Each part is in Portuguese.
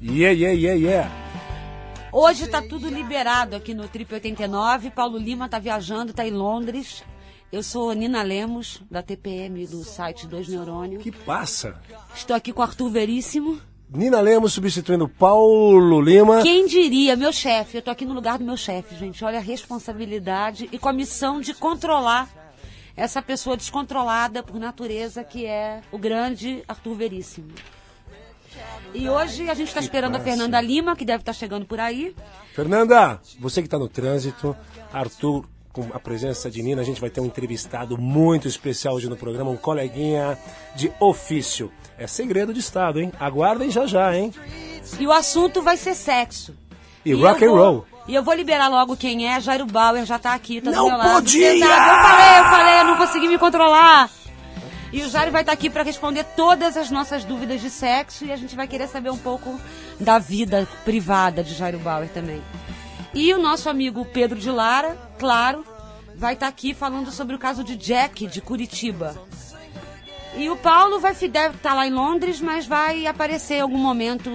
Yeah, yeah, yeah, yeah. Hoje tá tudo liberado aqui no Trip 89. Paulo Lima tá viajando, tá em Londres. Eu sou Nina Lemos, da TPM, do site Dois Neurônio. Que passa? Estou aqui com Arthur Veríssimo. Nina Lemos substituindo Paulo Lima. Quem diria, meu chefe? Eu tô aqui no lugar do meu chefe, gente. Olha a responsabilidade e com a missão de controlar essa pessoa descontrolada por natureza que é o grande Arthur Veríssimo. E hoje a gente está esperando a Fernanda Lima, que deve estar chegando por aí. Fernanda, você que está no trânsito, Arthur, com a presença de Nina, a gente vai ter um entrevistado muito especial hoje no programa, um coleguinha de ofício. É segredo de Estado, hein? Aguardem já já, hein? E o assunto vai ser sexo. E, rock and vou, roll. E eu vou liberar logo quem é. Jairo Bauer já tá aqui, tá Não do meu lado. podia! Eu falei, eu falei, eu não consegui me controlar. E o Jairo vai estar aqui para responder todas as nossas dúvidas de sexo e a gente vai querer saber um pouco da vida privada de Jairo Bauer também. E o nosso amigo Pedro de Lara, claro, vai estar aqui falando sobre o caso de Jack de Curitiba. E o Paulo vai deve estar lá em Londres, mas vai aparecer em algum momento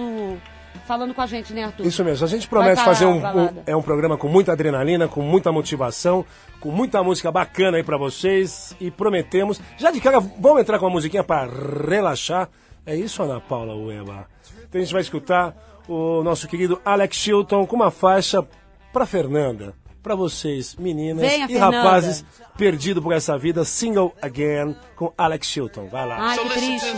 falando com a gente, né, Arthur? Isso mesmo. A gente promete tá fazer um, um- é um programa com muita adrenalina, com muita motivação, com muita música bacana aí pra vocês e prometemos. Já de cara, vamos entrar com uma musiquinha pra relaxar. É isso, Ana Paula Ueba? Então a gente vai escutar o nosso querido Alex Chilton com uma faixa pra Fernanda. Pra vocês, meninas Venha, e Fernanda. rapazes perdidos por essa vida, Single Again com Alex Chilton. Vai lá. Ai, que triste.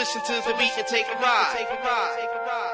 Listen to the beat and take a ride. Take a ride. Take a ride. Take a ride.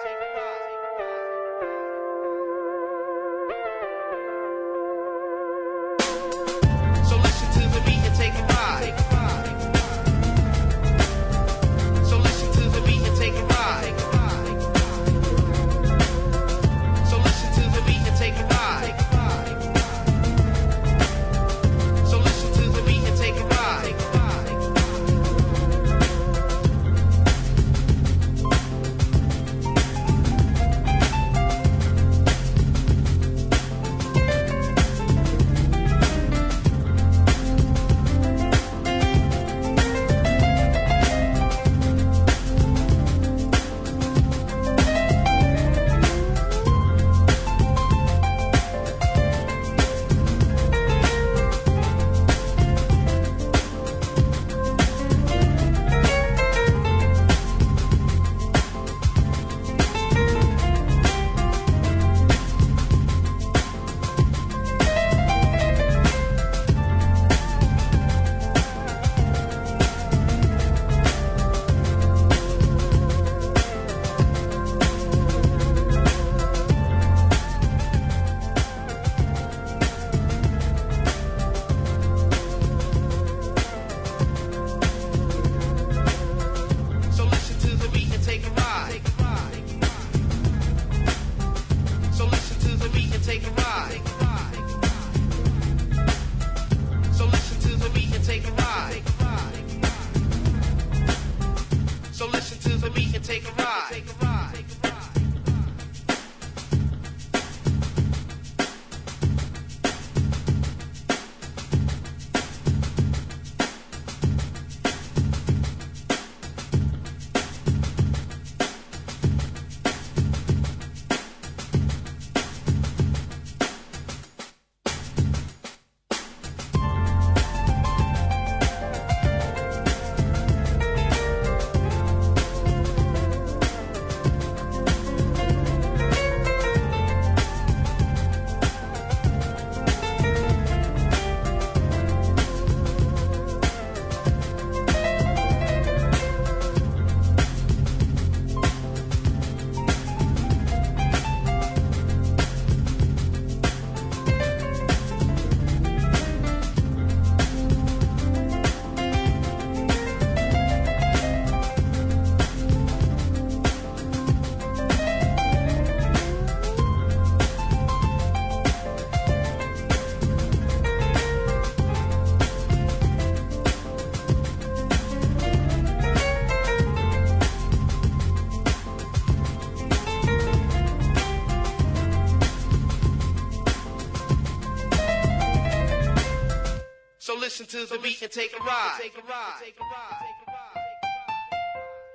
Listen to the beat and take a ride.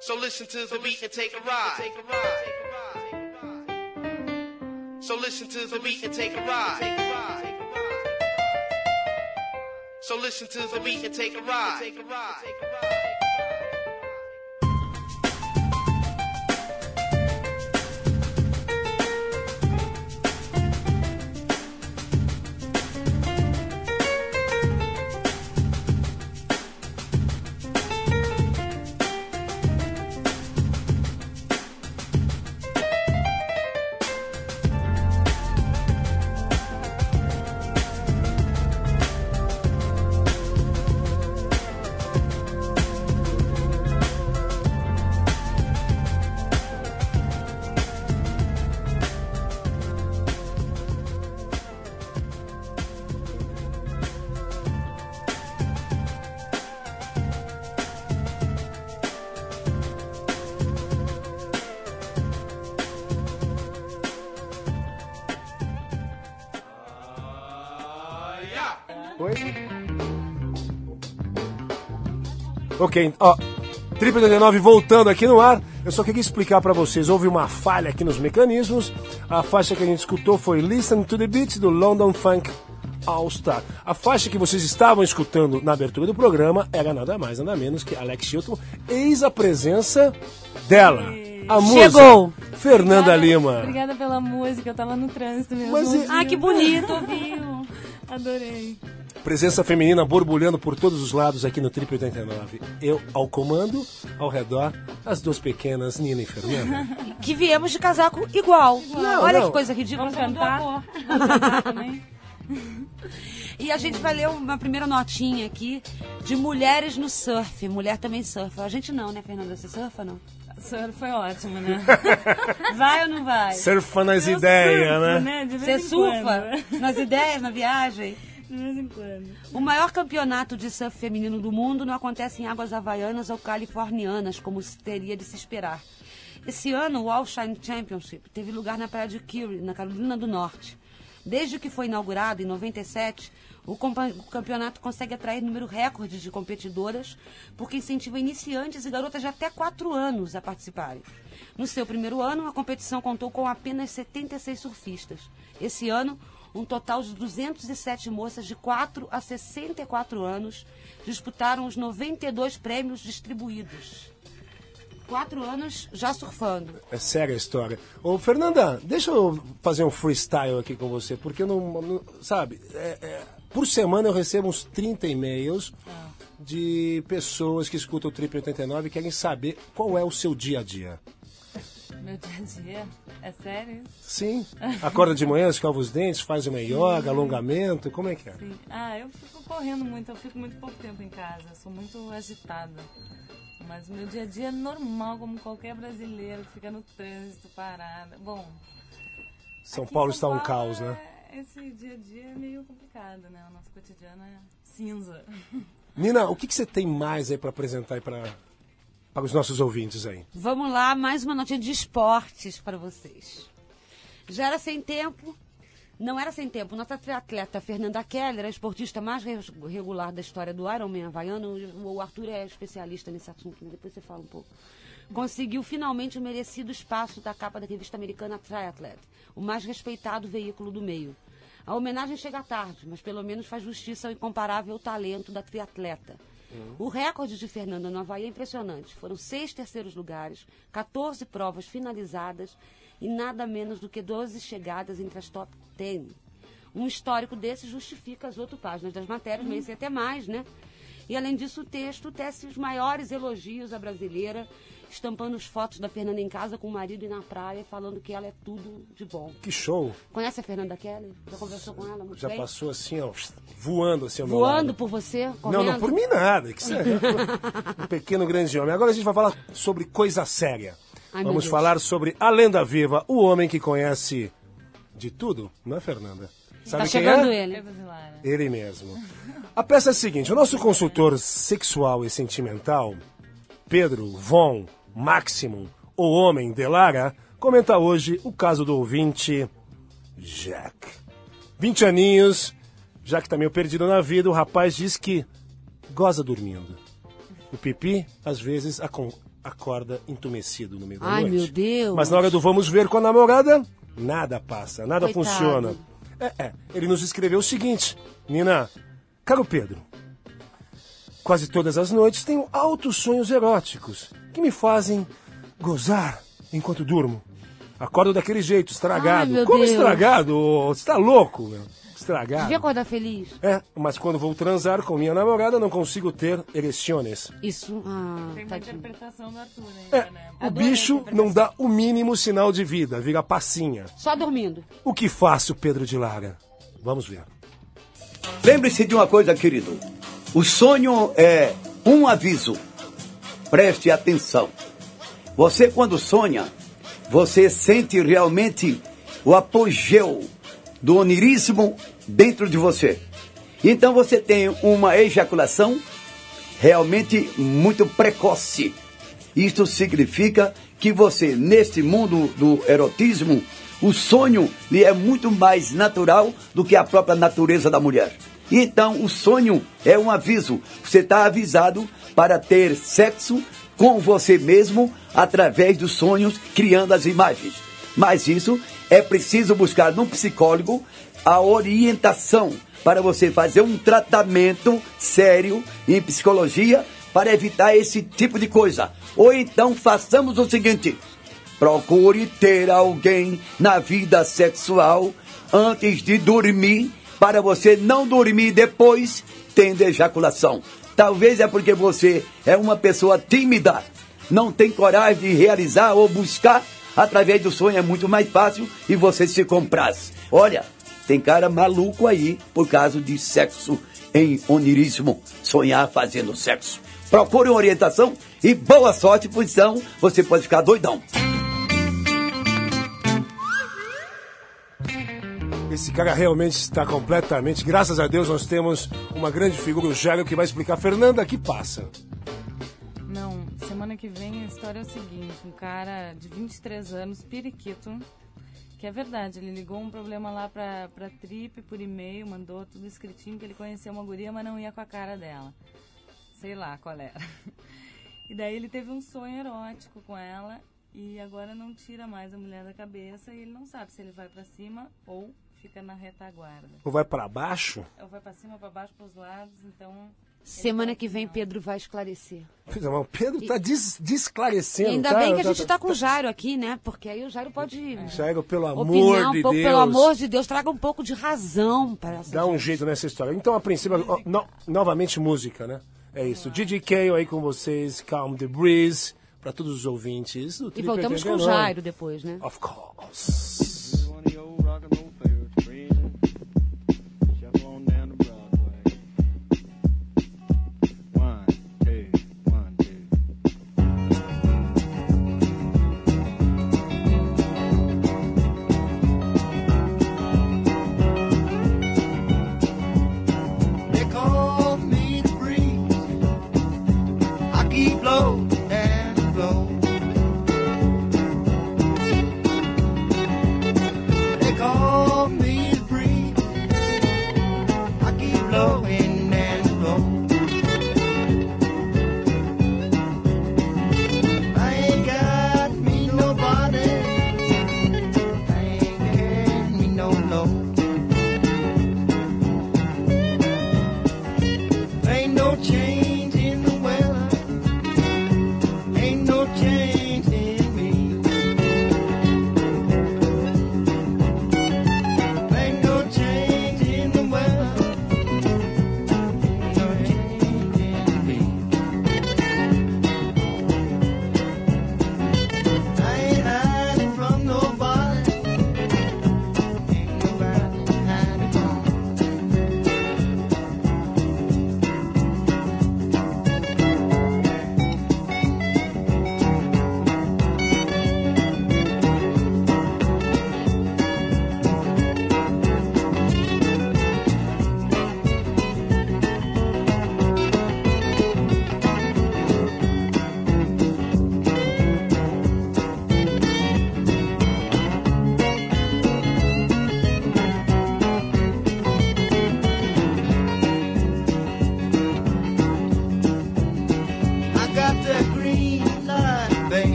So listen to the beat and take a ride. So listen to the beat and take a ride. So listen to the beat and take a ride. Ok, ó. Triple 89 voltando aqui no ar. Eu só queria explicar pra vocês, houve uma falha aqui nos mecanismos. A faixa que a gente escutou foi Listen to the Beat do London Funk All Star. A faixa que vocês estavam escutando na abertura do programa era nada mais, nada menos que Alex Chilton, eis a presença dela. A musa, Chegou. Fernanda Obrigada- Lima. Obrigada pela música, eu tava no trânsito mesmo. Mas Ah, que bonito. Viu? Adorei. Presença feminina borbulhando por todos os lados aqui no Triple 89. Eu ao comando, ao redor, as duas pequenas, Nina e Fernanda. Que viemos de casaco igual. Não, Olha não. que coisa ridícula. Vamos cantar? Vamos cantar também? E a gente vai ler uma primeira notinha aqui de mulheres no surf. Mulher também surfa. A gente não, né, Fernanda? Você surfa não? Surf foi ótimo, né? Vai ou não vai? Surfa nas ideias, né? né? Você surfa quando. nas ideias, na viagem? De vez em quando. O maior campeonato de surf feminino do mundo não acontece em águas havaianas ou californianas, como se teria de se esperar. Esse ano, o All Shine Championship teve lugar na praia de Curie, na Carolina do Norte. Desde que foi inaugurado, em 97, o o campeonato consegue atrair número recorde de competidoras, porque incentiva iniciantes e garotas de até 4 anos a participarem. No seu primeiro ano, a competição contou com apenas 76 surfistas. Esse ano, um total de 207 moças de 4 a 64 anos disputaram os 92 prêmios distribuídos. Quatro anos já surfando. É séria a história. Ô, Fernanda, deixa eu fazer um freestyle aqui com você, porque eu não. não- sabe, é- é, por semana eu recebo uns 30 e-mails de pessoas que escutam o Triple 89 e querem saber qual é o seu dia a dia. Meu dia a dia? É sério isso? Sim. Acorda de manhã, escova os dentes, faz uma yoga, alongamento, como é que é? Sim. Ah, eu fico correndo muito, eu fico muito pouco tempo em casa, sou muito agitada. Mas meu dia a dia é normal, como qualquer brasileiro que fica no trânsito, parada. Bom. São Paulo São está um Paulo caos, né? é- Esse dia a dia é meio complicado, né? O nosso cotidiano é cinza. Nina, o que, que você tem mais aí para apresentar aí para para os nossos ouvintes aí? Vamos lá, mais uma notícia de esportes para vocês. Já era sem tempo, não era sem tempo. Nossa triatleta Fernanda Keller, a esportista mais re- regular da história do Ironman havaiano, o Arthur é especialista nesse assunto, né? depois você fala um pouco. Conseguiu finalmente o merecido espaço da capa da revista americana Triathlete, o mais respeitado veículo do meio. A homenagem chega tarde, mas pelo menos faz justiça ao incomparável talento da triatleta. O recorde de Fernanda no Havaí é impressionante. Foram seis terceiros lugares, 14 provas finalizadas e nada menos do que 12 chegadas entre as top 10. Um histórico desse justifica as outras páginas das matérias, merecia até mais, né? E além disso, o texto tece os maiores elogios à brasileira, estampando as fotos da Fernanda em casa com o marido e na praia, falando que ela é tudo de bom. Que show! Conhece a Fernanda Kelly? Já conversou com ela? Muito Já bem? passou assim, ó, voando assim ao meu Voando por você? Não, correndo? não por mim nada. Que é um pequeno grande homem. Agora a gente vai falar sobre coisa séria. Ai, Vamos falar sobre a lenda viva, o homem que conhece de tudo, não é, Fernanda? Sabe Tá quem chegando é? ele. Ele mesmo. A peça é a seguinte: o nosso consultor sexual e sentimental, Pedro Von Maximum, o homem de Lara, comenta hoje o caso do ouvinte Jack. 20 aninhos, Já que tá meio perdido na vida, o rapaz diz que goza dormindo. O Pipi, às vezes, acorda entumecido no meio da Ai, noite. meu Deus. Mas na hora do vamos ver com a namorada, nada passa, nada Coitado. funciona. É, é, ele nos escreveu o seguinte: Nina, caro Pedro, quase todas as noites tenho altos sonhos eróticos que me fazem gozar enquanto durmo. Acordo daquele jeito, estragado. Ai, meu Como Deus. estragado? Você tá louco, meu? Estragado. Devia acordar feliz. É, mas quando vou transar com minha namorada, não consigo ter ereções. Isso. Ah, Tem uma tadinho. interpretação do Arthur É, ainda, né? o Adorei bicho não dá o mínimo sinal de vida, vira passinha. Só dormindo. O que faço, Pedro de Lara? Vamos ver. Lembre-se de uma coisa, querido. O sonho é um aviso. Preste atenção. Você, quando sonha, você sente realmente o apogeu do onirismo dentro de você. Então você tem uma ejaculação realmente muito precoce. Isto significa que você, neste mundo do erotismo, o sonho lhe é muito mais natural do que a própria natureza da mulher. Então, o sonho é um aviso. Você está avisado para ter sexo com você mesmo através dos sonhos, criando as imagens. Mas isso é preciso buscar num psicólogo a orientação para você fazer um tratamento sério em psicologia para evitar esse tipo de coisa. Ou então façamos o seguinte: procure ter alguém na vida sexual antes de dormir, para você não dormir depois tendo ejaculação. Talvez é porque você é uma pessoa tímida, não tem coragem de realizar ou buscar através do sonho é muito mais fácil e você se compraz. Olha, tem cara maluco aí por causa de sexo em onirismo, sonhar fazendo sexo. Procure uma orientação e boa sorte, pois então você pode ficar doidão. Esse cara realmente está completamente. Graças a Deus nós temos uma grande figura, o Jairo, que vai explicar. Fernanda, que passa? Não, semana que vem a história é o seguinte: um cara de 23 anos, periquito, que é verdade, ele ligou um problema lá pra, pra Trip por e-mail, mandou tudo escritinho que ele conhecia uma guria, mas não ia com a cara dela. Sei lá qual era. E daí ele teve um sonho erótico com ela e agora não tira mais a mulher da cabeça e ele não sabe se ele vai pra cima ou fica na retaguarda. Ou vai para baixo? Ou vai pra cima, pra baixo, pros lados, então. Semana que vem Pedro vai esclarecer. Pois é, mas o Pedro está des desclarecendo. E ainda tá? bem que a Tá- gente tá com o Jairo aqui, né? Porque aí o Jairo pode Jairo, pelo amor opinar um de pouco, Deus. pelo amor de Deus, traga um pouco de razão para essa Dá um jeito nessa história. Então, a princípio, no- novamente música, né? É isso. DJ Kale aí com vocês, Calm the Breeze, para todos os ouvintes. do E voltamos com o 89. Jairo depois, né? Of course.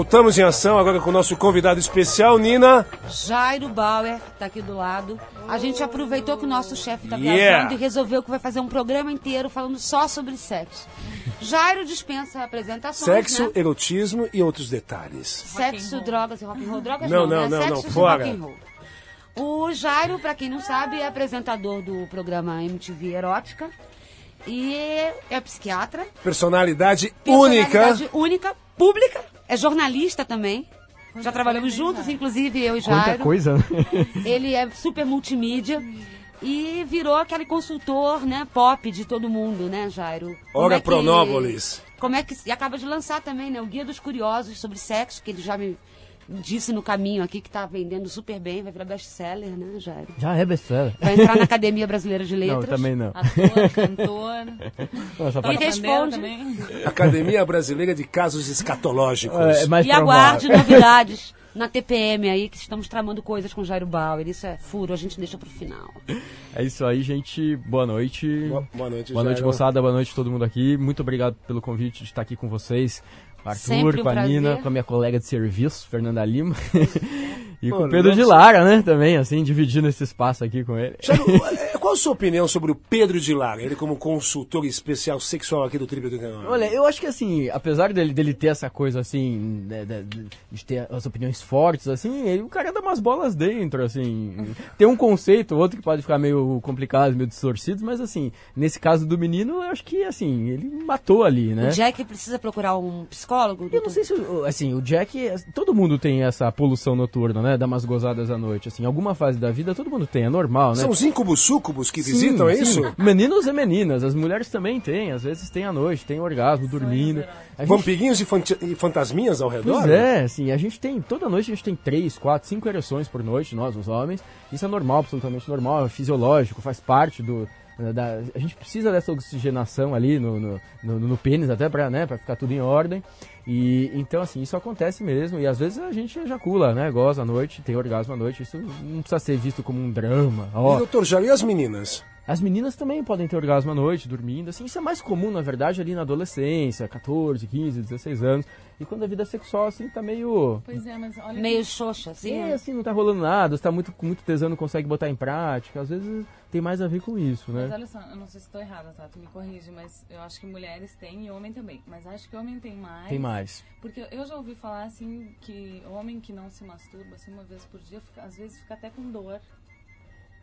Voltamos em ação agora com o nosso convidado especial, Nina. Jairo Bauer tá aqui do lado. A gente aproveitou que o nosso chefe tá Yeah. viajando e resolveu que vai fazer um programa inteiro falando só sobre sexo. Jairo dispensa apresentações, Sexo, né? erotismo e outros detalhes. Sexo, drogas e rock and roll. Drogas Não, não, não, né? não, Sexo não, fora. O Jairo, pra quem não sabe, é apresentador do programa MTV Erótica e é psiquiatra. Personalidade, única. Personalidade única, pública, é jornalista também. Já trabalhamos juntos, inclusive eu e Quanta Jairo. coisa, né? Ele é super multimídia e virou aquele consultor, né, pop de todo mundo, né, Jairo? Ora é Pronópolis. Como é que e acaba de lançar também, né, o Guia dos Curiosos sobre sexo, que ele já me disse no caminho aqui que tá vendendo super bem, vai virar best-seller, né, Jairo? Já é best-seller. Vai entrar na Academia Brasileira de Não, Letras. também não. Ator, cantor. Nossa, E parte- responde. também. Academia Brasileira de Casos Escatológicos. é, é mais E aguarde novidades na TPM aí, que estamos tramando coisas com Jairo Bauer. Isso é furo, a gente deixa pro final. É isso aí, gente. Boa noite. Boa- boa noite, Boa noite, Jairo. moçada. Boa noite todo mundo aqui. Muito obrigado pelo convite de estar aqui com vocês. Com o Arthur, Sempre um com a prazer. Nina, com a minha colega de serviço, Fernanda Lima. e com o Pedro de. Lara, né? Também, assim, dividindo esse espaço aqui com ele. Eh, qual a sua opinião sobre o Pedro de Lara? Ele como consultor especial sexual aqui do Triplo do Canal. Olha, eu acho que assim, apesar dele, dele ter essa coisa assim, né, de, de- de ter as opiniões fortes, assim, ele, o cara dá umas bolas dentro, assim. Tem um conceito, outro que pode ficar meio complicado, meio distorcido, mas assim, nesse caso do menino, eu acho que assim, ele matou ali, né? O Jack precisa procurar um psicólogo? Eu não sei se, o- assim, o Jack, todo mundo tem essa poluição noturna, né? Dar umas gozadas à noite, assim, alguma fase da vida todo mundo tem, é normal, né? São os íncubos súcubos que Sim, visitam, é sim. isso? Meninos e meninas, as mulheres também têm, às vezes tem à noite, tem orgasmo, dormindo. Gente- Vampiguinhos e, fant- e fantasminhas ao redor? Pois é, assim, a gente tem, toda noite a gente tem três, quatro, cinco ereções por noite, nós, os homens. Isso é normal, absolutamente normal, é fisiológico, faz parte do. Da, a gente precisa dessa oxigenação ali no, no, no, no pênis até pra, né, pra ficar tudo em ordem. E então, assim, isso acontece mesmo. E às vezes a gente ejacula, né? Goza à noite, tem orgasmo à noite. Isso não precisa ser visto como um drama. E, Ó, doutor Jairo, e as meninas? As meninas também podem ter orgasmo à noite, dormindo, assim, isso é mais comum, na verdade, ali na adolescência, 14, 15, 16 anos. E quando a vida sexual, assim, tá meio... Pois é, mas olha. Meio xoxa, assim. É, assim, não tá rolando nada, você tá muito, com muito tesão, não consegue botar em prática. Às vezes tem mais a ver com isso, Mas né? olha só, eu não sei se estou errada, tá? Tu me corrige, mas eu acho que mulheres têm e homem também. Mas acho que homem tem mais. Tem mais. Porque eu já ouvi falar assim que homem que não se masturba assim uma vez por dia, fica- às vezes fica até com dor.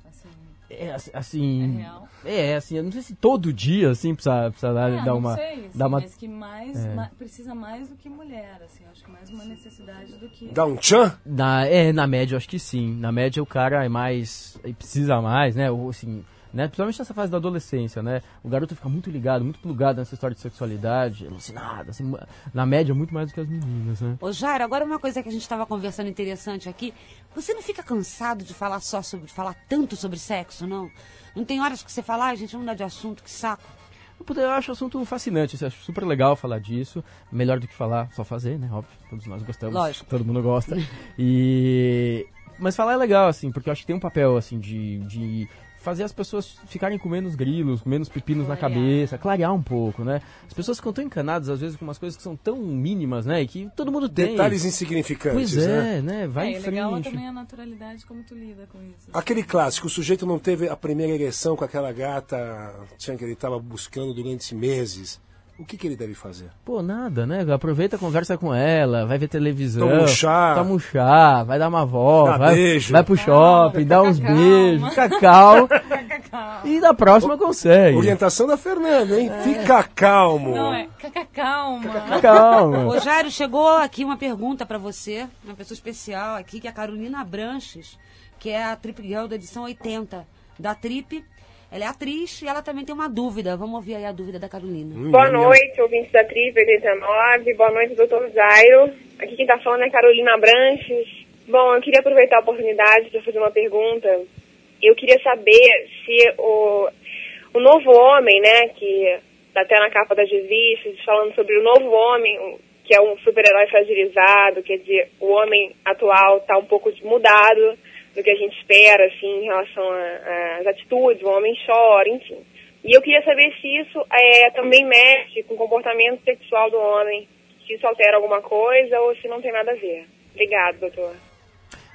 Assim. É, assim- assim... É real? É, assim, eu não sei se todo dia, assim, precisa, precisa dar, Ah, dar não uma... sei, assim, dar uma... mas que mais, É. ma- precisa mais do que mulher, assim, acho que mais uma necessidade do que. Dá um tchan? Na, é, na média, eu acho que sim. Na média, o cara é mais. precisa mais, né? Ou, assim, né? Principalmente nessa fase da adolescência, né? O garoto fica muito ligado, muito plugado nessa história de sexualidade, alucinado, assim, na média, muito mais do que as meninas, né? Ô Jairo, agora uma coisa que a gente estava conversando interessante aqui. Você não fica cansado de falar só sobre, falar tanto sobre sexo, não? Não tem horas que você fala, ai gente, vamos mudar de assunto, que saco. Eu acho o assunto fascinante, assim, acho super legal falar disso. Melhor do que falar, só fazer, né? Óbvio, todos nós gostamos. Lógico. Todo mundo gosta. E. Mas falar é legal, assim, porque eu acho que tem um papel, assim, de. de fazer as pessoas ficarem com menos grilos, com menos pepinos na Clarear. cabeça, clarear um pouco, né? As pessoas ficam tão encanadas, às vezes, com umas coisas que são tão mínimas, né? E que todo mundo tem. Detalhes insignificantes, Pois né? é, né? Vai é, em e legal frente. também a naturalidade como tu lida com isso. Aquele clássico, o sujeito não teve a primeira ereção com aquela gata que ele estava buscando durante meses. O que, que ele deve fazer? Pô, nada, né? Aproveita, conversa com ela, vai ver televisão. Toma um chá. Toma um chá, vai dar uma volta, Dá vai, beijo. vai pro shopping, dá uns calma. beijos, cacau. e na próxima consegue. Orientação da Fernanda, hein? Fica calmo. Não, é caca, calma. Calma. Ô Jairo, chegou aqui uma pergunta pra você, uma pessoa especial aqui, que é a Carolina Branches, que é a Trip Girl da edição 80 da Trip. Ela é atriz e ela também tem uma dúvida. Vamos ouvir aí a dúvida da Carolina. Boa noite, ouvintes da Tripa 89. Boa noite, doutor Jairo. Aqui quem tá falando é Carolina Branches. Bom, eu queria aproveitar a oportunidade para fazer uma pergunta. Eu queria saber se o, o novo homem, né, que tá até na capa das revistas, falando sobre o novo homem, que é um super-herói fragilizado, quer dizer, o homem atual tá um pouco mudado do que a gente espera, assim, em relação às atitudes, o homem chora, enfim. E eu queria saber se isso é, também mexe com o comportamento sexual do homem. se isso altera alguma coisa ou se não tem nada a ver. Obrigado, doutor.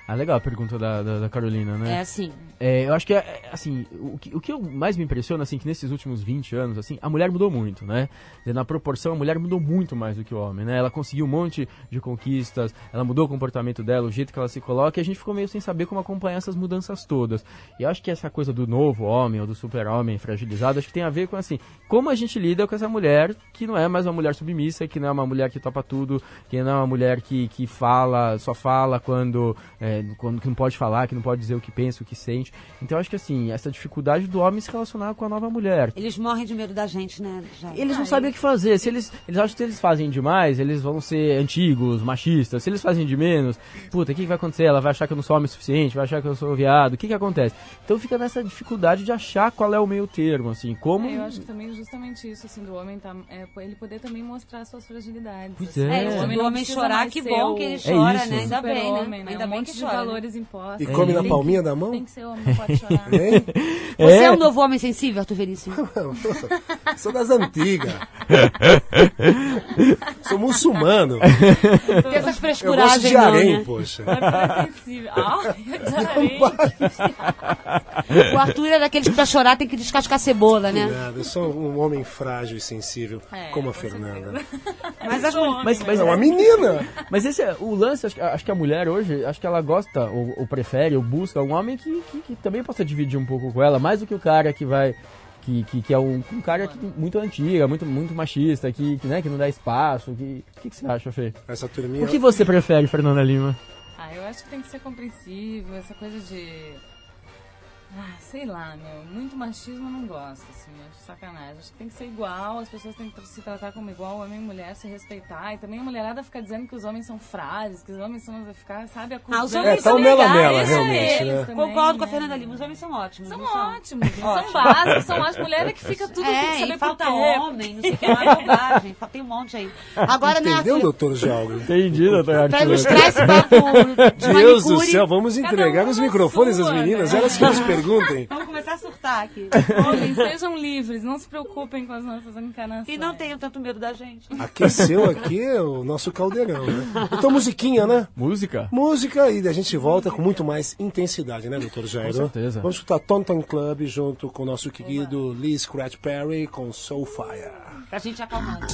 Ah, legal a pergunta da, da, da Carolina, né? É assim. É, eu acho que, é, assim, o que, o que eu mais me impressiona, assim, que nesses últimos 20 anos, assim, a mulher mudou muito, né? Na proporção, a mulher mudou muito mais do que o homem, né? Ela conseguiu um monte de conquistas, ela mudou o comportamento dela, o jeito que ela se coloca, e a gente ficou meio sem saber como acompanhar essas mudanças todas. E eu acho que essa coisa do novo homem, ou do super-homem fragilizado, acho que tem a ver com, assim, como a gente lida com essa mulher que não é mais uma mulher submissa, que não é uma mulher que topa tudo, que não é uma mulher que, que fala, só fala quando, é, quando que não pode falar, que não pode dizer o que pensa, o que sente. Então eu acho que assim, essa dificuldade do homem se relacionar com a nova mulher. Eles morrem de medo da gente, né? Jair? Eles não sabem o que fazer. Se eles, eles acham que se eles fazem demais, eles vão ser antigos, machistas. Se eles fazem de menos, puta, o que, que vai acontecer? Ela vai achar que eu não sou homem o suficiente, vai achar que eu sou viado. O que que acontece? Então fica nessa dificuldade de achar qual é o meio termo, assim, como... É, eu acho que também justamente isso, assim, do homem tá, é, ele poder também mostrar suas fragilidades. Pois assim. é. É, O do não homem chorar, que bom o que ele É chora, isso. né? Ainda bem, né? super-homem, Ainda um bem monte que chora. né? valores impostos. E come na Tem palminha da mão? Tem que ser homem, não pode chorar. Você é um novo homem sensível, Arthur Veríssimo? Sou das antigas. Sou muçulmano. Tem essas Eu gosto de não, harém, né? poxa. É sensível. Ah. O Arthur é daqueles que pra chorar tem que descascar cebola, né? Nada, eu sou um homem frágil e sensível, É, como a Fernanda. Mas as Mas, mas, É uma menina. mas esse é o lance, acho, que- acho que a mulher hoje, acho que ela gosta, ou, ou prefere, ou busca um homem que, que, que também possa dividir um pouco com ela, mais do que o cara que vai. Que, que, que é um, um cara que- muito antiga, muito, muito machista, que, que, né, que não dá espaço. Que, o que, que você acha, Fê? Essa turminha. O que você prefere, Fernanda Lima? Ah, eu acho que tem que ser compreensível, essa coisa de. Ah, sei lá, meu. Muito machismo eu não gosto, assim. Acho sacanagem. Acho que tem que ser igual, as pessoas têm que se tratar como igual, homem e mulher, se respeitar. E também a mulherada ficar dizendo que os homens são frágeis, que os homens são. ficar, sabe, acusando. Ah, os homens É, são mela-mela, legais, realmente, eles né? também, Concordo com a Fernanda Lima, os homens são ótimos. São ótimos, eles são básicos, são as mulheres que fica tudo tem que É, saber falta homem, não sei o que lá, bobagem. Falta um monte aí. Agora, né, Entendeu, doutor Jalgo? Entendi, doutor Pra Arthur. ilustrar esse papo de Deus do céu, vamos entregar os microfones às meninas, né? elas que nos perguntem. Vamos começar a surtar aqui. Homens, sejam livres, não se preocupem com as nossas encarnações. E não tenham tanto medo da gente. Aqueceu aqui o nosso caldeirão, né? Então, musiquinha, né? Música? Música e a gente volta com muito mais intensidade, né, doutor Jairo? Com certeza. Vamos escutar Tonton Club junto com o nosso querido Lee Scratch Perry com Soulfire. Pra gente acalmando.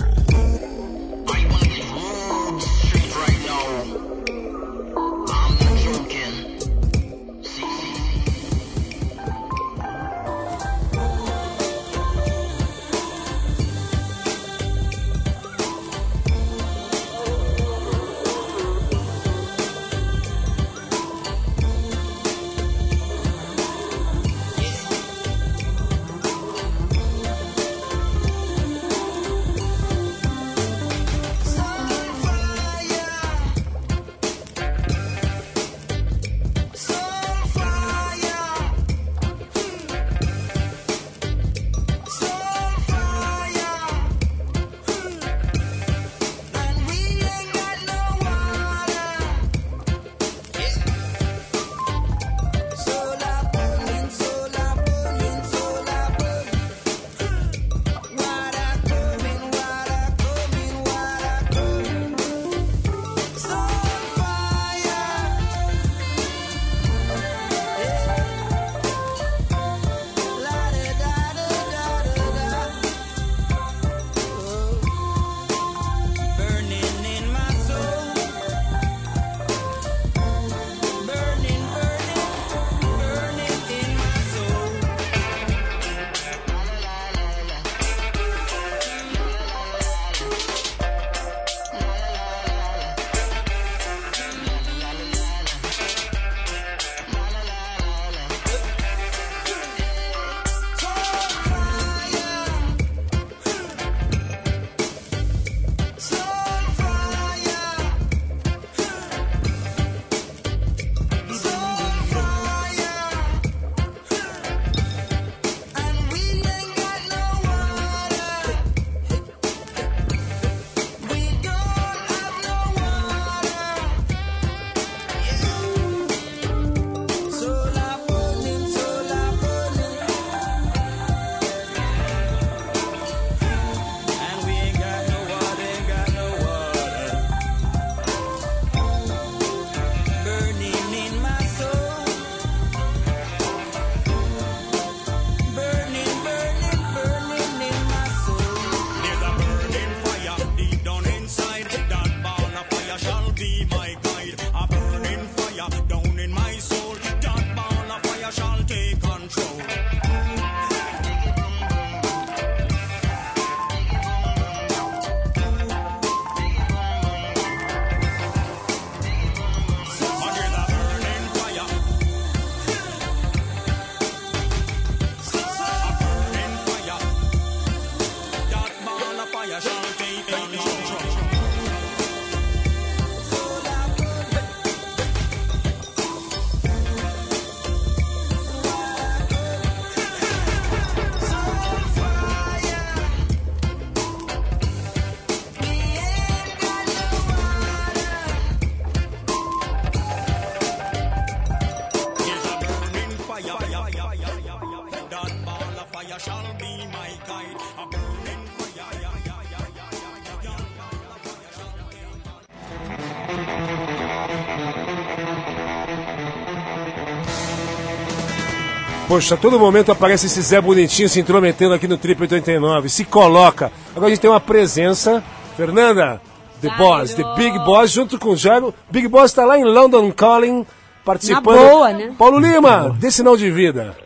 Poxa, a todo momento aparece esse Zé Bonitinho se intrometendo aqui no Trip 89. Se coloca. Agora a gente tem uma presença. Fernanda, The Boss, The Big Boss, junto com o Jairo. Big Boss está lá em London Calling, participando. Na boa, né? Paulo Lima, dê sinal de vida.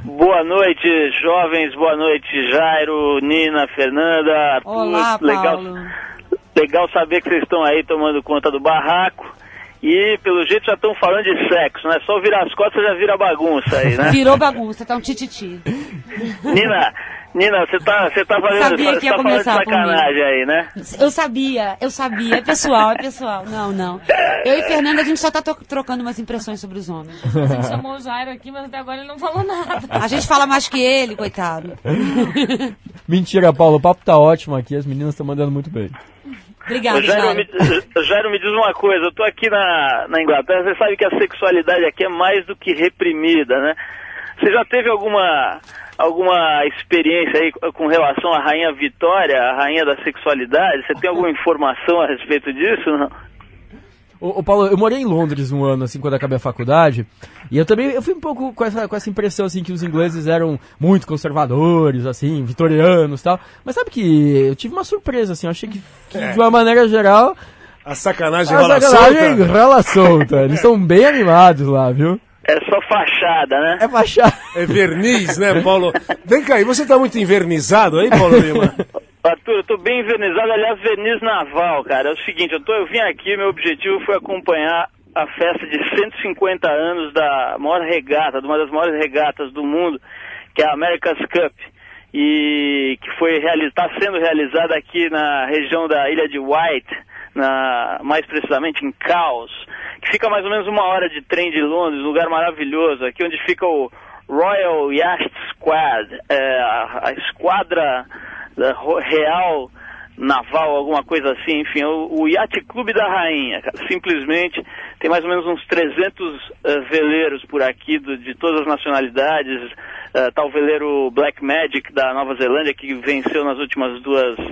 Boa noite, jovens. Boa noite, Jairo, Nina, Fernanda. Arthur. Olá, legal, Paulo. legal saber que vocês estão aí tomando conta do barraco. E pelo jeito já estão falando de sexo, né? Só virar as costas já vira bagunça aí, né? Virou bagunça, tá um tititi. Nina, Nina, você tá, você tá fazendo, Sabia você que ia tá falando de começar sacanagem aí, né? Eu sabia, eu sabia. É pessoal, é pessoal. Não, não. Eu e Fernanda, a gente só tá trocando umas impressões sobre os homens. A gente chamou o Jairo aqui, mas até agora ele não falou nada. A gente fala mais que ele, coitado. Mentira, Paulo, o papo tá ótimo aqui, as meninas estão mandando muito bem. Obrigada, Jairo, me, Jairo, me diz uma coisa, eu tô aqui na, na Inglaterra, você sabe que a sexualidade aqui é mais do que reprimida, né? Você já teve alguma, alguma experiência aí com relação à Rainha Vitória, a Rainha da Sexualidade? Você tem alguma informação a respeito disso, não? Ô, ô, Paulo, eu morei em Londres um ano, assim, quando acabei a faculdade, e eu também, eu fui um pouco com essa, com essa impressão, assim, que os ingleses eram muito conservadores, assim, vitorianos e tal, mas sabe que eu tive uma surpresa, assim, eu achei que, que, de uma maneira geral, A sacanagem a rola sacanagem solta. rola solta, eles são bem animados lá, viu? É só fachada, né? É baixar. É verniz, né, Paulo? Vem cá, e você tá muito invernizado aí, Paulo Lima? Arthur, eu tô bem invernizado, aliás, verniz naval, cara. É o seguinte, eu, tô, eu vim aqui, meu objetivo foi acompanhar a festa de 150 anos da maior regata, de uma das maiores regatas do mundo, que é a America's Cup. E que foi está sendo realizada aqui na região da ilha de White, na, mais precisamente em Cowes, que fica mais ou menos uma hora de trem de Londres, um lugar maravilhoso, aqui onde fica o Royal Yacht Squad, é, a, a esquadra real naval, alguma coisa assim, enfim, o, o Yacht Clube da Rainha, cara, simplesmente tem mais ou menos uns 300 eh, veleiros por aqui do- de todas as nacionalidades, eh, tá o veleiro Black Magic da Nova Zelândia que venceu nas últimas duas eh,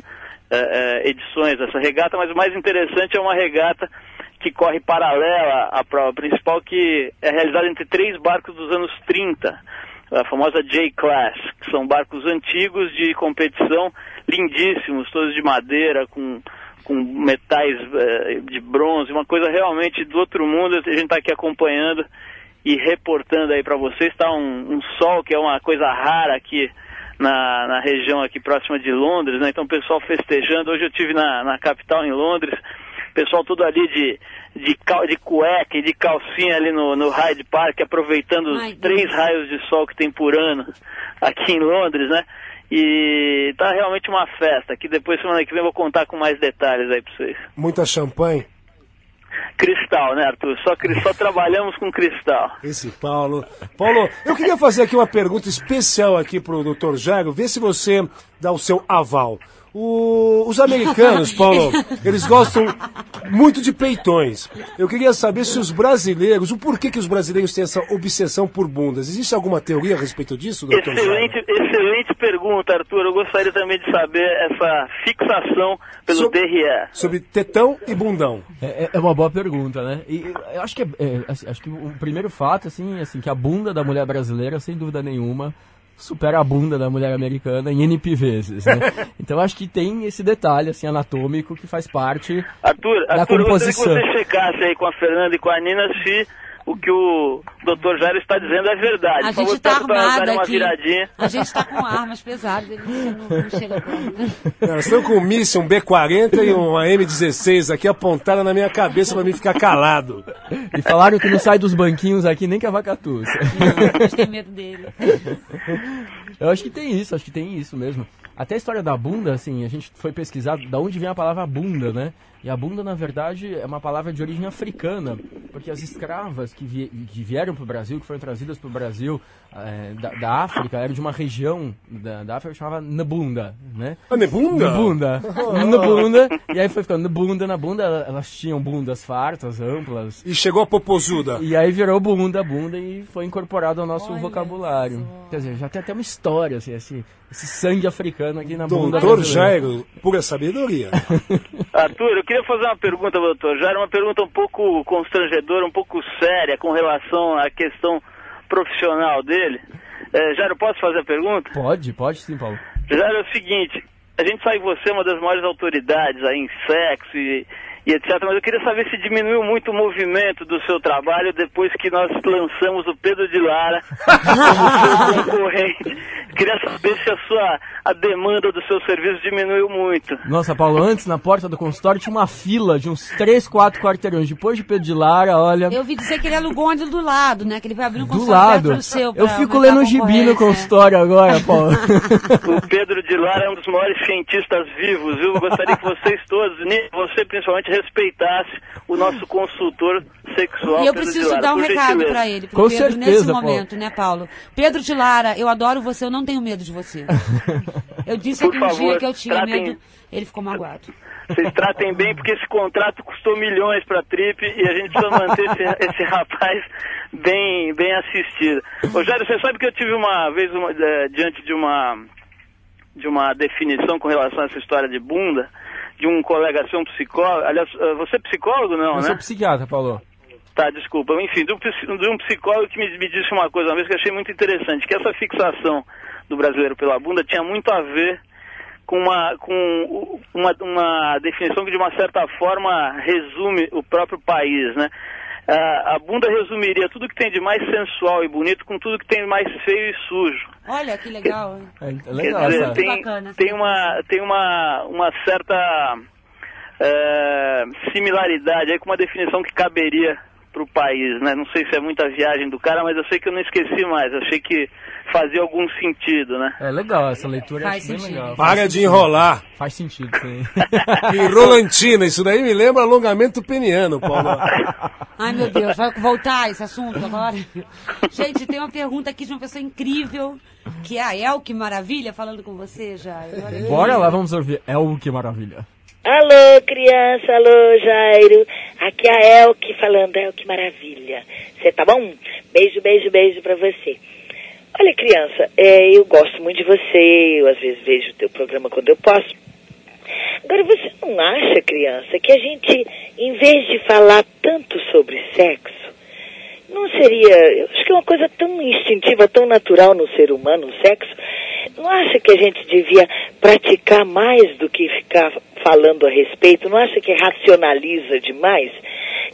eh, edições dessa regata, mas o mais interessante é uma regata que corre paralela à prova principal, que é realizada entre três barcos dos anos 30, a famosa J-Class, que são barcos antigos de competição, lindíssimos, todos de madeira, com, com metais eh, de bronze, uma coisa realmente do outro mundo. A gente está aqui acompanhando e reportando aí para vocês. Está um, um sol que é uma coisa rara aqui na, na região aqui próxima de Londres, né? Então o pessoal festejando. Hoje eu tive na, na capital em Londres, pessoal todo ali de de, cal, de cueca e de calcinha ali no, no Hyde Park, aproveitando os Ai, Deus. três raios de sol que tem por ano aqui em Londres, né? E tá realmente uma festa, que depois semana que vem eu vou contar com mais detalhes aí pra vocês. Muita champanhe. Cristal, né, Arthur? Só, só trabalhamos com cristal. Esse Paulo. Paulo, eu queria fazer aqui uma pergunta especial aqui pro Dr. Jairo, ver se você dá o seu aval. O- os americanos, Paulo, eles gostam muito de peitões. Eu queria saber se os brasileiros, o porquê que os brasileiros têm essa obsessão por bundas. Existe alguma teoria a respeito disso. Jairo? Excelente, excelente pergunta, Arthur. Eu gostaria também de saber essa fixação pelo Sob- derrière. Sobre tetão e bundão. É, é- é uma boa pergunta, né? E eu acho que, é, é, assim, acho que o primeiro fato, assim, assim, que a bunda da mulher brasileira, sem dúvida nenhuma, supera a bunda da mulher americana em NP vezes, né? Então acho que tem esse detalhe, assim, anatômico que faz parte Arthur, da Arthur eu gostaria que composição. você checasse aí com a Fernanda e com a Nina se o que o Dr. Jairo está dizendo é verdade. A Por favor, gente tá pra darem uma aqui. viradinha. A gente tá com armas pesadas, ele não, não chega. Elas estão com um míssil, um B-40 e uma M16 aqui apontada na minha cabeça pra mim ficar calado. E falaram que não sai dos banquinhos aqui nem. Não, a gente tem medo dele. Eu acho que tem isso, acho que tem isso mesmo. Até a história da bunda, assim, a gente foi pesquisar da onde vem a palavra bunda, né? E a bunda, na verdade, é uma palavra de origem africana, porque as escravas que, vie- que vieram para o Brasil, que foram trazidas para o Brasil eh, da, da África, eram de uma região da, da África que chamava Nabunda, né? Ah, Nebunda? Nabunda. Nabunda. E aí foi ficando Nabunda, na bunda, elas tinham bundas fartas, amplas. E chegou a popozuda. E aí virou bunda, bunda e foi incorporado ao nosso vocabulário. Quer dizer, já tem até uma história, assim, esse, esse sangue africano aqui na bunda Doutor. Jairo, pura sabedoria. Arthur, eu queria queria fazer uma pergunta, doutor. Era uma pergunta um pouco constrangedora, um pouco séria com relação à questão profissional dele. É, Jairo, posso fazer a pergunta? Pode, pode sim, Paulo. Jairo, é o seguinte, a gente sabe que você é uma das maiores autoridades aí em sexo e, e etc, mas eu queria saber se diminuiu muito o movimento do seu trabalho depois que nós lançamos o Pedro de Lara como seu concorrente. Queria saber se a sua a demanda do seu serviço diminuiu muito. Nossa, Paulo, antes na porta do consultório tinha uma fila de uns 3, 4 quarteirões. Depois de Pedro de Lara, olha. Eu ouvi dizer que ele alugou onde do lado, né? Que ele vai abrir um Do consultório lado. do seu. Eu fico lendo a gibi no concorrência. consultório agora, Paulo. O Pedro de Lara é um dos maiores cientistas vivos, viu? Eu gostaria que vocês todos, você principalmente, respeitasse o nosso consultor sexual. E eu Pedro de preciso Lara, dar um recado pra ele, pro Com Pedro, certeza, nesse Paulo. momento, né, Paulo? Pedro de Lara, eu adoro você, eu não tenho medo de você. Eu disse Por aqui um favor, dia que eu tinha tratem- medo, ele ficou magoado. Vocês tratem bem, porque esse contrato custou milhões pra Trip e a gente precisa manter esse, esse rapaz bem, bem assistido. Ô, Jair, você sabe que eu tive uma vez uma, eh, diante de uma, de uma definição com relação a essa história de bunda, de um colega seu, um psicólogo. Aliás, eh, você é psicólogo, não, Eu né? sou psiquiatra, Paulo. Tá, desculpa. Enfim, de um, psicólogo que me, me disse uma coisa uma vez que eu achei muito interessante, que essa fixação do brasileiro pela bunda tinha muito a ver com uma, com uma, uma definição que de uma certa forma resume o próprio país, né? Ah, a bunda resumiria tudo que tem de mais sensual e bonito com tudo que tem de mais feio e sujo. Olha que legal. hein? É, é legal, dizer, essa- tem, Bacana. tem uma tem uma, uma certa é, similaridade aí com uma definição que caberia para o país, né? Não sei se é muita viagem do cara, mas eu sei que eu não esqueci mais. Eu achei que fazia algum sentido, né? É legal, essa leitura Faz acho bem sentido. legal. Para de enrolar. Faz sentido, sim. Que rolantina, isso daí me lembra alongamento peniano, Paulo. Ai, meu Deus, vai voltar esse assunto agora? Gente, tem uma pergunta aqui de uma pessoa incrível, que é a Elke Maravilha, falando com você já. Bora lá, vamos ouvir. O que maravilha. Alô, criança, alô, Jairo. Aqui é a Elke falando, Elke Maravilha. Você tá bom? Beijo, beijo, beijo pra você. Olha, criança, é, eu gosto muito de você, eu às vezes vejo o teu programa quando eu posso. Agora, você não acha, criança, que a gente, em vez de falar tanto sobre sexo, não seria, eu acho que é uma coisa tão instintiva, tão natural no ser humano, o sexo, não acha que a gente devia praticar mais do que ficar falando a respeito? Não acha que racionaliza demais?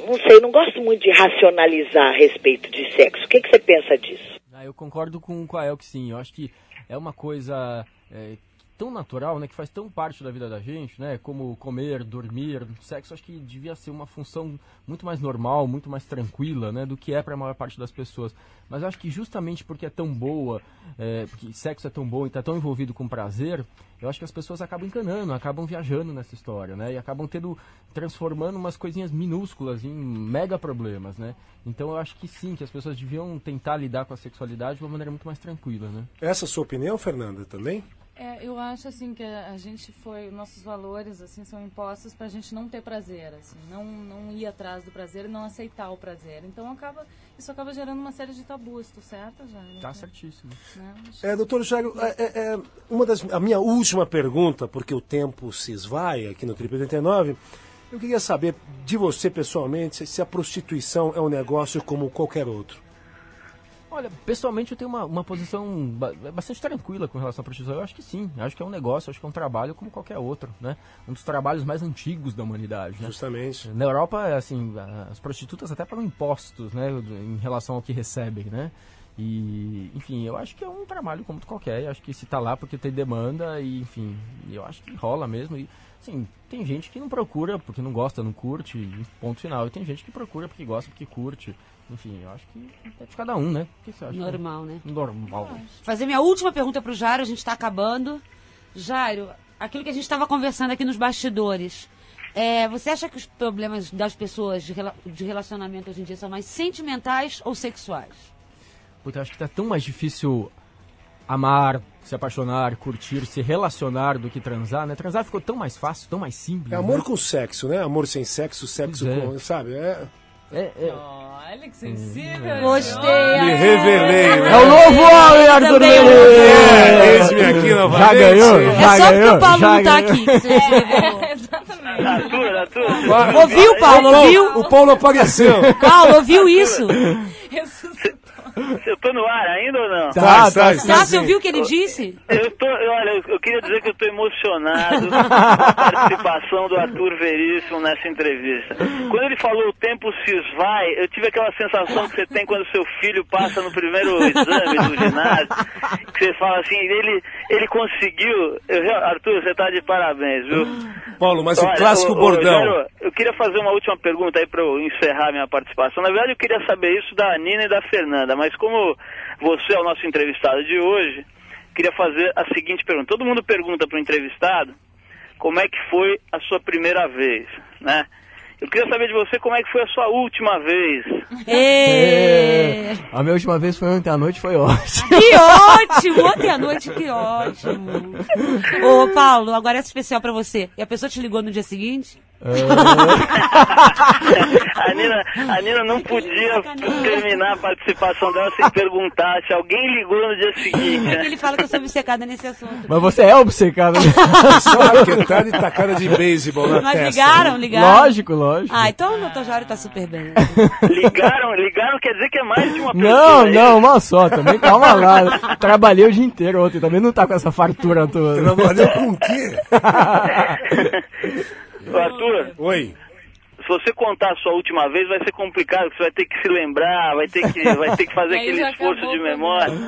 Não sei, não gosto muito de racionalizar a respeito de sexo. O que, que você pensa disso? Ah, eu concordo com, com a Elke, sim. Eu acho que é uma coisa é, tão natural, né? Que faz tão parte da vida da gente, né? Como comer, dormir, sexo. Acho que devia ser uma função muito mais normal, muito mais tranquila, né? Do que é para a maior parte das pessoas. Mas acho que justamente porque é tão boa, é, porque sexo é tão bom e está tão envolvido com prazer, eu acho que as pessoas acabam encanando, acabam viajando nessa história, né? E acabam tendo, transformando umas coisinhas minúsculas em mega problemas, né? Então eu acho que sim, que as pessoas deviam tentar lidar com a sexualidade de uma maneira muito mais tranquila, né? Essa é a sua opinião, Fernanda, também? É, eu acho assim que a, a gente foi, nossos valores assim são impostos pra gente não ter prazer, assim, não não ir atrás do prazer e não aceitar o prazer. Então acaba isso acaba gerando uma série de tabus, tô certa já? Tá certíssimo. Né? É, doutor Jairo, é, é, é, uma das, a minha última pergunta, porque o tempo se esvai aqui no Triple 89, eu queria saber de você pessoalmente se a prostituição é um negócio como qualquer outro. Olha, pessoalmente eu tenho uma, uma posição ba- bastante tranquila com relação à prostituição. Eu acho que sim, acho que é um negócio, acho que é um trabalho como qualquer outro, né? Um dos trabalhos mais antigos da humanidade, né? Justamente. Na Europa, assim, as prostitutas até pagam impostos, né, em relação ao que recebem, né? E, enfim, eu acho que é um trabalho como qualquer. Eu acho que se tá lá porque tem demanda e, enfim, eu acho que rola mesmo. E, assim, tem gente que não procura porque não gosta, não curte, ponto final. E tem gente que procura porque gosta, porque curte. Enfim, eu acho que é de cada um, né? O que você acha? Normal, né? Normal. Fazer minha última pergunta pro Jairo, a gente está acabando. Jairo, aquilo que a gente estava conversando aqui nos bastidores. é, você acha que os problemas das pessoas de, rela- de relacionamento hoje em dia são mais sentimentais ou sexuais? Puta, eu acho que tá tão mais difícil amar, se apaixonar, curtir, se relacionar do que transar, né? Transar ficou tão mais fácil, tão mais simples. É amor né? com sexo, né? Amor sem sexo, sexo é. com. Sabe? É. É, é. Olha que sensível. Gostei. Me revelei, É né? o novo homem, Arthur também Menezes! É, eis-me aqui novamente. Já ganhou? É Já só porque ganhou? o Paulo não tá aqui. revelou. Exatamente. Arthur, Arthur, Ouviu, Paulo? O Ouviu? O Paulo apareceu. Paulo, ouviu isso? Eu tô no ar ainda ou não? Tá, tá, Tá, você ouviu o que ele disse? Eu tô, olha, eu- queria dizer que eu tô emocionado com a participação do Arthur Veríssimo nessa entrevista. Quando ele falou o tempo se esvai, eu tive aquela sensação que você tem quando seu filho passa no primeiro exame do ginásio, que você fala assim, ele, ele conseguiu. Eu- Arthur, você tá de parabéns, viu? Paulo, mas o Olha, clássico ô, ô, bordão. Eu queria fazer uma última pergunta aí para eu encerrar minha participação. Na verdade, eu queria saber isso da Nina e da Fernanda, mas como você é o nosso entrevistado de hoje, queria fazer a seguinte pergunta. Todo mundo pergunta para o entrevistado como é que foi a sua primeira vez, né? Eu queria saber de você como é que foi a sua última vez. Ê, A minha última vez foi ontem à noite, foi ótimo. Que ótimo! Ontem à noite, que ótimo. Ô, Paulo, agora é especial pra você. E a pessoa te ligou no dia seguinte? A Nina, a Nina não podia terminar a participação dela sem perguntar se alguém ligou no dia seguinte, né? Ele fala que eu sou obcecada nesse assunto. Mas você é obcecado. né? Só raquetada e tacada de beisebol na Mas testa. ligaram, ligaram. Lógico, lógico. Ah, então o doutor Jário tá super bem. Ligaram, ligaram quer dizer que é mais de uma pessoa. Não, é não, uma só também. Calma lá. Trabalhei o dia inteiro ontem, também não tá com essa fartura toda. Trabalhou com o quê? Arthur, Oi. se você contar a sua última vez, vai ser complicado, porque você vai ter que se lembrar, vai ter que, vai ter que fazer aquele esforço de o memória.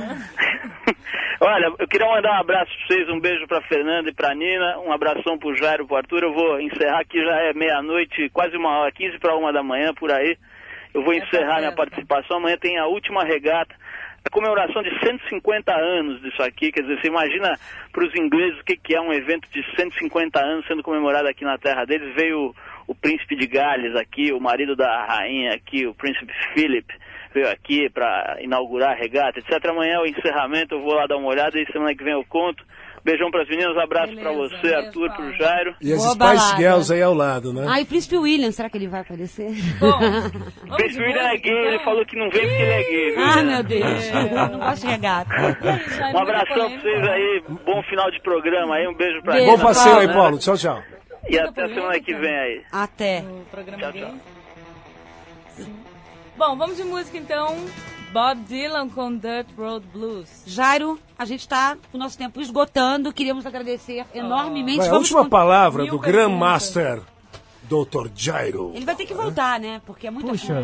Olha, eu queria mandar um abraço pra vocês, um beijo pra Fernanda e pra Nina, um abração pro Jairo, pro Arthur. Eu vou encerrar aqui, já é meia-noite, quase uma hora, 15 para uma da manhã, por aí. Eu vou encerrar minha participação. Amanhã tem a última regata. A comemoração de 150 anos disso aqui, quer dizer, você imagina para os ingleses o que, que é um evento de 150 anos sendo comemorado aqui na terra deles. Veio o príncipe de Gales aqui, o marido da rainha aqui, o príncipe Philip veio aqui para inaugurar a regata, etc. Amanhã é o encerramento, eu vou lá dar uma olhada e semana que vem eu conto. Beijão pras meninas, um abraço para Beleza, você, beijo, Arthur, Paulo. pro Jairo. E as Boa Spice balada. Girls aí ao lado, né? Ah, e o príncipe William, será que ele vai aparecer? Bom, O príncipe William é gay, ele falou que não vem porque ele é gay. Ah, né? meu Deus. Eu não gosto de regata. Um abração pra vocês aí, bom final de programa aí, um beijo pra Beijo, Bom passeio aí? Paulo. Tchau, tchau. E até semana que vem aí. Até. O programa Tchau, gay. tchau. Sim. Bom, vamos de música então. Bob Dylan com Dirt Road Blues. Jairo, a gente tá com o nosso tempo esgotando. Queríamos agradecer enormemente. Vai, a Vamos última con- palavra mil do. Grandmaster, Dr. Jairo. Ele vai ter que voltar, né? Porque é muita Puxa,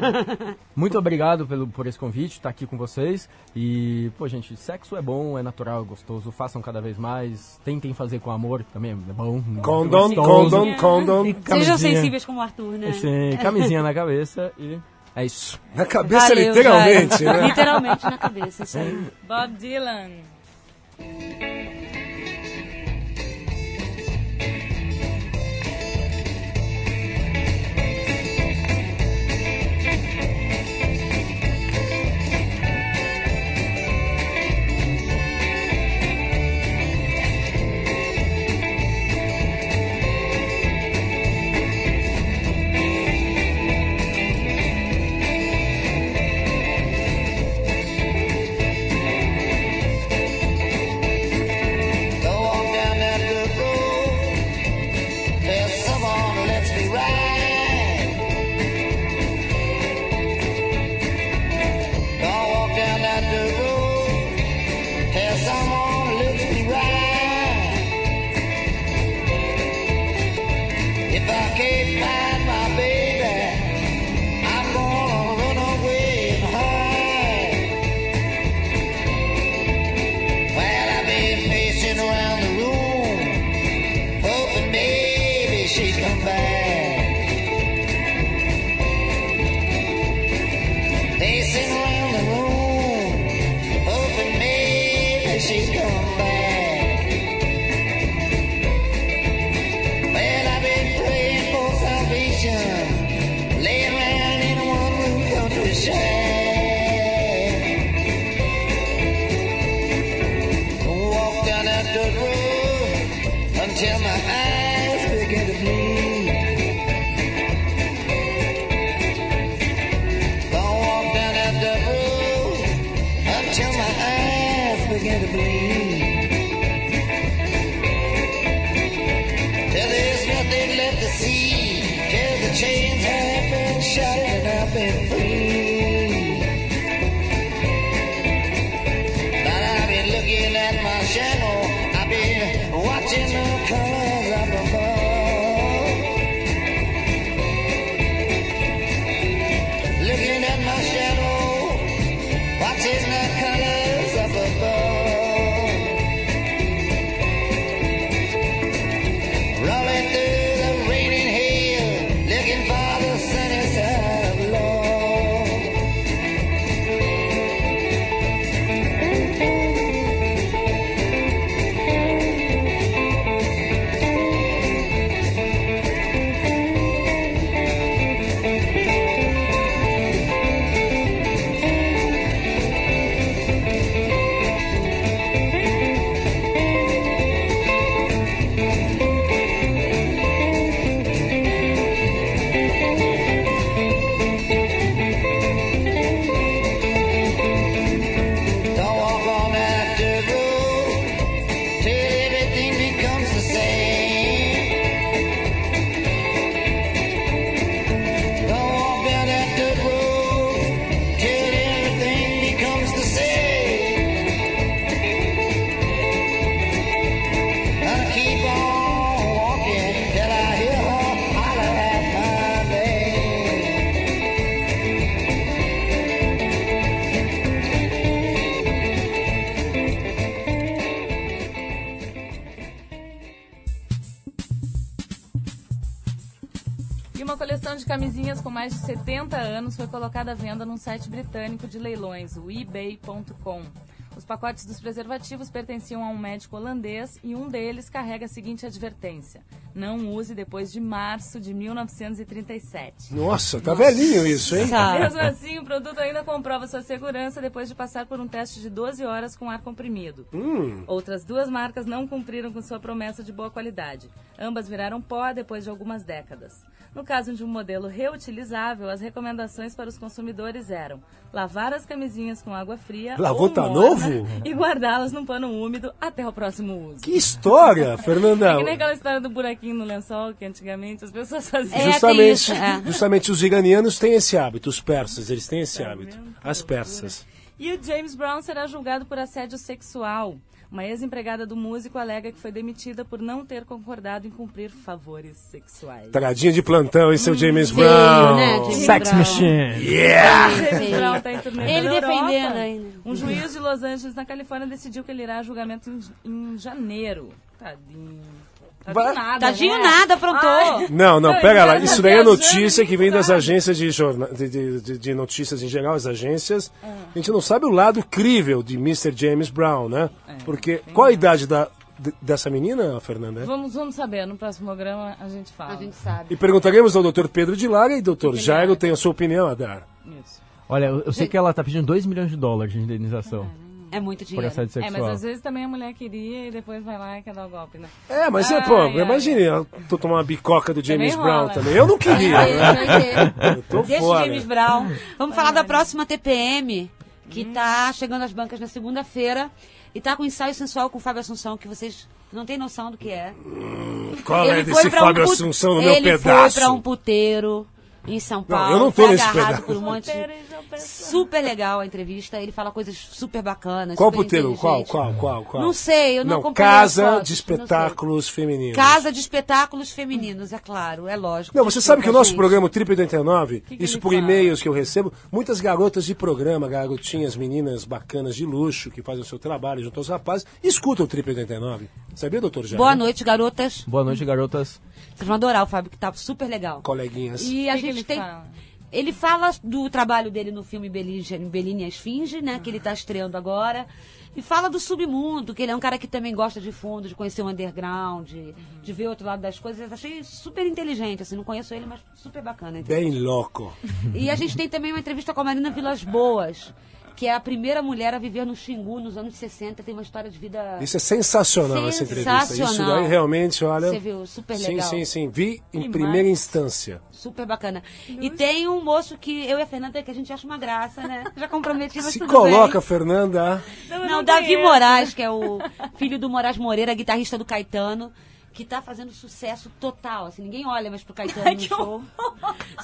muito obrigado pelo, por esse convite, estar aqui com vocês. E, pô, gente, sexo é bom, é natural, é gostoso. Façam cada vez mais. Tentem fazer com amor, também é bom. Condom, condom, condom. Sejam sensíveis como o Arthur, né? Sim, camisinha na cabeça e é isso. Na cabeça, Valeu, literalmente, né? Literalmente na cabeça, isso aí. Bob Dylan. Com mais de 70 anos foi colocada à venda num site britânico de leilões, o ebay.com. Os pacotes dos preservativos pertenciam a um médico holandês e um deles carrega a seguinte advertência: não use depois de março de 1937. Nossa, tá velhinho isso, hein? Mesmo assim, o produto ainda comprova sua segurança depois de passar por um teste de 12 horas com ar comprimido. Hum. Outras duas marcas não cumpriram com sua promessa de boa qualidade. Ambas viraram pó depois de algumas décadas. No caso de um modelo reutilizável, as recomendações para os consumidores eram lavar as camisinhas com água fria Lavou, ou tá morna novo? e guardá-las num pano úmido até o próximo uso. Que história, Fernanda. É que nem aquela história do buraquinho no lençol que antigamente as pessoas faziam. justamente, justamente os iranianos têm esse hábito, os persas, eles têm esse hábito. As persas. E o James Brown será julgado por assédio sexual. Uma ex-empregada do músico alega que foi demitida por não ter concordado em cumprir favores sexuais. Taradinha de plantão, esse é o James Feio, Brown. né, James Sex Brown. Machine. Yeah! James Brown tá em turnê Ele defendendo ainda. Um juiz de Los Angeles, na Califórnia, decidiu que ele irá a julgamento em, em janeiro. Tadinho. Tadinho Vai- nada, Tadinho né? nada, aprontou. Ai. Não, não, pega lá. Isso tá daí é notícia que vem das agências de, jorna... de, de- de- de notícias em geral, as agências. Ah. A gente não sabe o lado crível de Mr. James Brown, né? É, Porque qual a idade da, de- dessa menina, Fernanda? Vamos, vamos saber, no próximo programa a gente fala. A gente sabe. E perguntaremos ao Dr. Pedro de Lara e Dr. ele Jairo tem a sua opinião a dar. Isso. Olha, eu, eu sei que ela tá pedindo 2 milhões de dólares de indenização É muito por dinheiro. assédio É, sexual. mas às vezes também a mulher queria e depois vai lá e quer dar o golpe, né? É, mas é, Ai, pô, ai, imagine, eu tô tomando uma bicoca do James Também Brown rola. também. Eu não queria, né? ter. Eu tô Deixa o. James Brown. Vamos falar da próxima TPM, que tá chegando às bancas na segunda-feira. E tá com ensaio sensual com o Fábio Assunção, que vocês não têm noção do que é. Qual é Ele desse foi pra Fábio um pu- Assunção no meu Ele pedaço? foi pra um puteiro em São Paulo. eu não tô foi nesse agarrado pedaço. por um monte de... Super legal a entrevista. Ele fala coisas super bacanas. Qual super puteiro? Qual, qual, qual, qual? Não sei, eu não, Não, acompanhei as Casa de não. Espetáculos Femininos. Casa de espetáculos femininos, é claro, é lógico. Não, você sabe que o nosso Gente, programa o Trip 89, que isso por e-mails que eu recebo, muitas garotas de programa, garotinhas, meninas bacanas de luxo, que fazem o seu trabalho junto aos rapazes, escutam o Trip 89. Sabia, doutor Jair? Boa noite, garotas. Boa noite, garotas. Vocês vão adorar o Fábio, que tá super legal. Coleguinhas. E a que que gente ele tem. fala? Ele fala do trabalho dele no filme Bellini, Bellini e a Esfinge, né? Que ele tá estreando agora. E fala do submundo, que ele é um cara que também gosta de fundo, de conhecer o underground, de, de ver o outro lado das coisas. Achei super inteligente, assim, não conheço ele, mas super bacana. Bem louco. E a gente tem também uma entrevista com a Marina Vilas Boas, que é a primeira mulher a viver no Xingu nos anos 60, tem uma história de vida. Isso é sensacional, essa entrevista. Isso Sensacional. daí realmente, olha... Você viu? Super Sim, legal. sim, sim. Vi em primeira mais? instância. Super bacana. E tem um moço que eu e a Fernanda que a gente acha uma graça, né? Já comprometi, Se tudo coloca, bem. Fernanda. eu Não, Davi conheço. Moraes, que é o filho do Moraes Moreira, guitarrista do Caetano, que tá fazendo sucesso total. Assim, ninguém olha mais pro Caetano no show.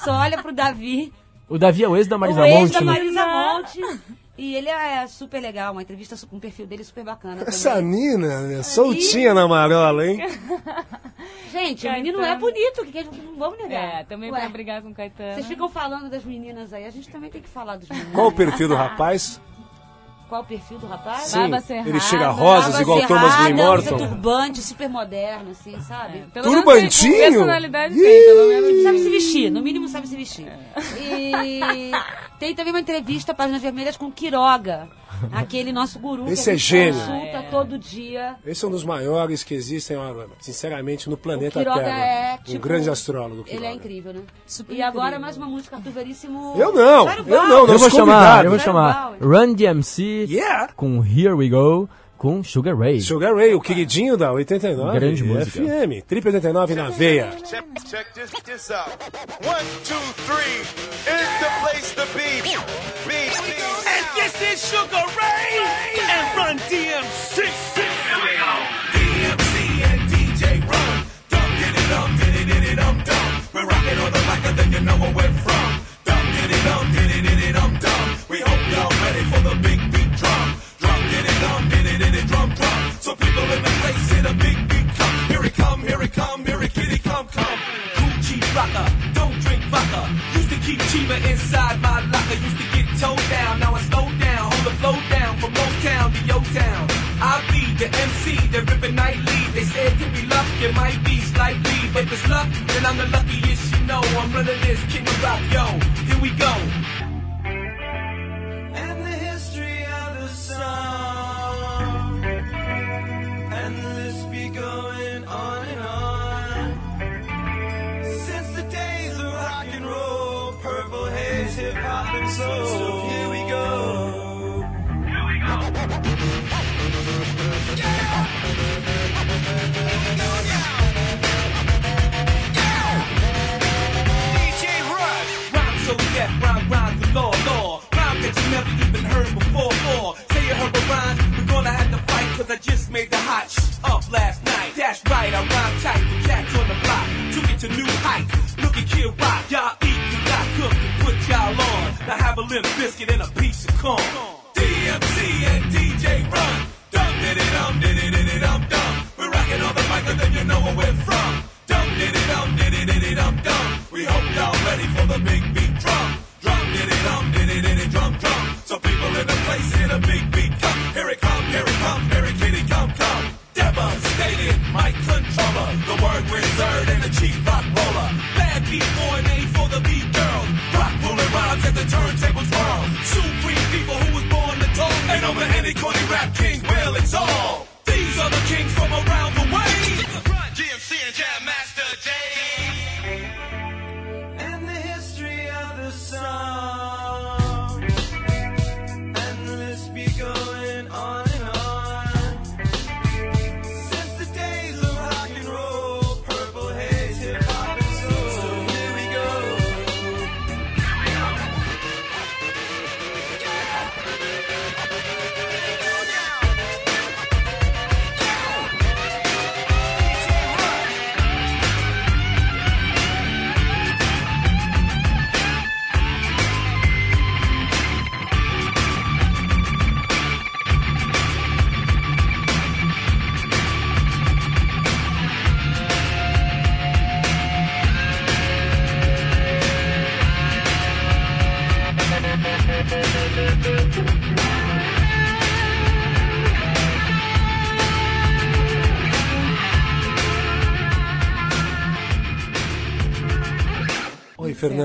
Só olha pro Davi. O Davi é o ex da Marisa o ex Monte. da né? Marisa Monte. E ele é super legal, uma entrevista com um perfil dele super bacana. Essa também. mina, né, soltinha na marola, hein? Gente, o Caetano. menino é bonito, que que a gente não vamos negar. É, também Ué, vai brigar com o Caetano. Vocês ficam falando das meninas aí, a gente também tem que falar dos meninos. Qual o perfil do rapaz? Qual o perfil do rapaz? Sim, Barba cerrada. ele chega a rosas Barba igual Thomas cerrada, Lee Morton. turbante, super moderno, assim, sabe? Pelo menos Turbantinho? tem Personalidade tem, pelo menos. Sabe se vestir, no mínimo sabe se vestir. E tem também uma entrevista, Páginas Vermelhas, com Quiroga, aquele nosso guru Esse que a é gente gênio. consulta todo dia. Esse é um dos maiores que existem, sinceramente, no planeta Quiroga Terra. é, um tipo, grande astrólogo. Ele é Quiroga. incrível, né? Super e agora incrível. mais uma música Arthur Veríssimo. Eu não, eu não, Bauer. Eu vou chamar, eu vou chamar. Run DMC Yeah! com Here We Go com Sugar Ray. Sugar Ray, o queridinho da 89. Grande música. FM, Trip 89 na veia. Check, check this, this out. One, two, three is the place to be. Be, be. This is Sugar Ray and Run DMC. Here we go. DMC and DJ Run. Dum diddy dum diddy diddy dum dum. We're rocking on the mic and then you know where we're from. Dum diddy dum diddy diddy dum dum. We hope y'all ready for the big beat drum. Drum diddy dum diddy diddy drum drum. So people in the place hear the big beat come. Here it come, here it come, here it kitty come come. Gucci rocker, keep Chiba inside my locker. Used to get towed down, now I slow down. Hold the flow down from Motown to Yo Town. I be the MC, the ripping nightly. They said to be luck, it might be slightly. But if it's luck, then I'm the luckiest you know. I'm running this king of rock, yo. Here we go. And the history of the song. So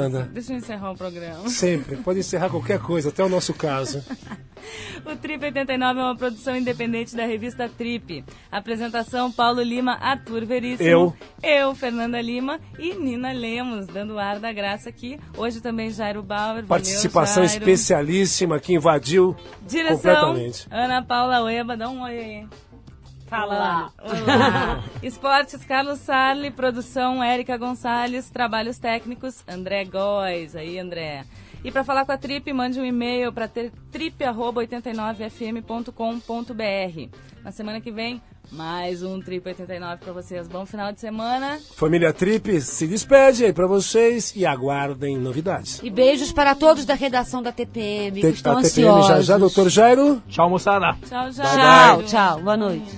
Fernanda. Deixa eu encerrar o programa. Sempre. Pode encerrar qualquer coisa, até o nosso caso. O Trip 89 é uma produção independente da revista Trip. Apresentação: Paulo Lima, Arthur Veríssimo. Eu. Eu, Fernanda Lima e Nina Lemos, dando ar da graça aqui. Hoje também Jairo Bauer. valeu, Participação Jairo. especialíssima que invadiu Direção: completamente. Ana Paula Ueba. Dá um oi aí. Fala. Olá. Esportes, Carlos Sarli. Produção, Érica Gonçalves. Trabalhos técnicos, André Góes. Aí, André. E para falar com a Trip, mande um e-mail para trip89fm.com.br. Na semana que vem, Mais um Trip 89 pra vocês. Bom final de semana. Família Trip se despede aí pra vocês e aguardem novidades. E beijos para todos da redação da TPM, que Te- estão a TPM já ansiosos. já, doutor Jairo. Tchau, moçada. Tchau, tchau. Tchau, tchau. Boa noite.